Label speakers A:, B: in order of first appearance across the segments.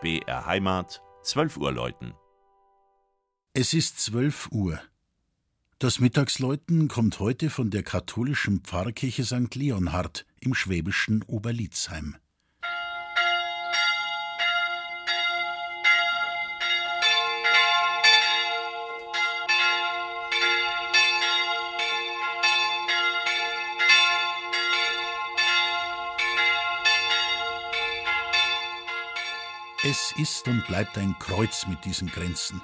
A: BR Heimat, 12 Uhr läuten.
B: Es ist 12 Uhr. Das Mittagsläuten kommt heute von der katholischen Pfarrkirche St. Leonhard im schwäbischen Oberlitzheim. Es ist und bleibt ein Kreuz mit diesen Grenzen.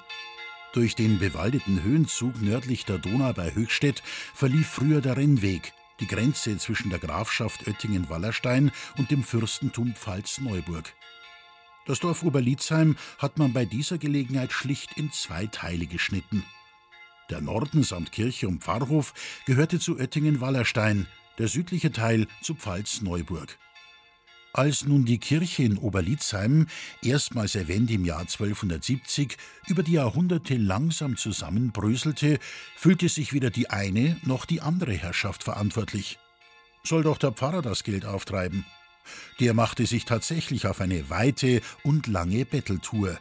B: Durch den bewaldeten Höhenzug nördlich der Donau bei Höchstädt verlief früher der Rennweg, die Grenze zwischen der Grafschaft Oettingen-Wallerstein und dem Fürstentum Pfalz-Neuburg. Das Dorf Oberlitzheim hat man bei dieser Gelegenheit schlicht in zwei Teile geschnitten. Der Norden samt Kirche und Pfarrhof gehörte zu Oettingen-Wallerstein, der südliche Teil zu Pfalz-Neuburg. Als nun die Kirche in Oberlitzheim, erstmals erwähnt im Jahr 1270, über die Jahrhunderte langsam zusammenbröselte, fühlte sich weder die eine noch die andere Herrschaft verantwortlich. Soll doch der Pfarrer das Geld auftreiben? Der machte sich tatsächlich auf eine weite und lange Betteltour.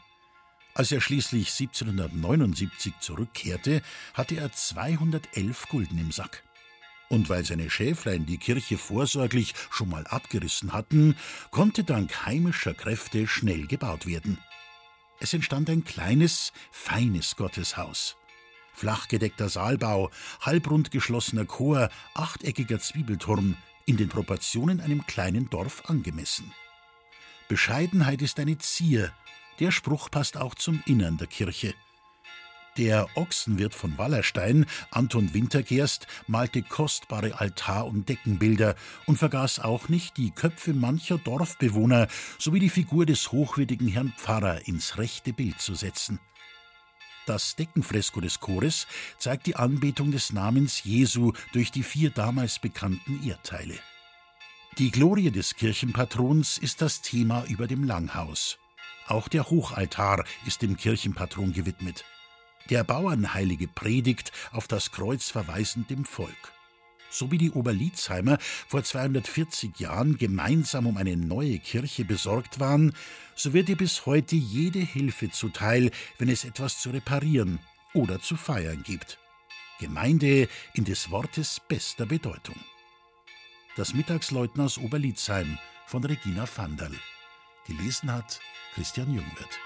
B: Als er schließlich 1779 zurückkehrte, hatte er 211 Gulden im Sack. Und weil seine Schäflein die Kirche vorsorglich schon mal abgerissen hatten, konnte dank heimischer Kräfte schnell gebaut werden. Es entstand ein kleines, feines Gotteshaus. Flachgedeckter Saalbau, halbrund geschlossener Chor, achteckiger Zwiebelturm, in den Proportionen einem kleinen Dorf angemessen. Bescheidenheit ist eine Zier, der Spruch passt auch zum Innern der Kirche. Der Ochsenwirt von Wallerstein, Anton Wintergerst, malte kostbare Altar- und Deckenbilder und vergaß auch nicht, die Köpfe mancher Dorfbewohner sowie die Figur des hochwürdigen Herrn Pfarrer ins rechte Bild zu setzen. Das Deckenfresko des Chores zeigt die Anbetung des Namens Jesu durch die vier damals bekannten Erdteile. Die Glorie des Kirchenpatrons ist das Thema über dem Langhaus. Auch der Hochaltar ist dem Kirchenpatron gewidmet der Bauernheilige predigt, auf das Kreuz verweisend dem Volk. So wie die Oberlitzheimer vor 240 Jahren gemeinsam um eine neue Kirche besorgt waren, so wird ihr bis heute jede Hilfe zuteil, wenn es etwas zu reparieren oder zu feiern gibt. Gemeinde in des Wortes bester Bedeutung. Das Mittagsläuten aus Oberlitzheim von Regina Vanderl. Gelesen hat Christian Jungwirth.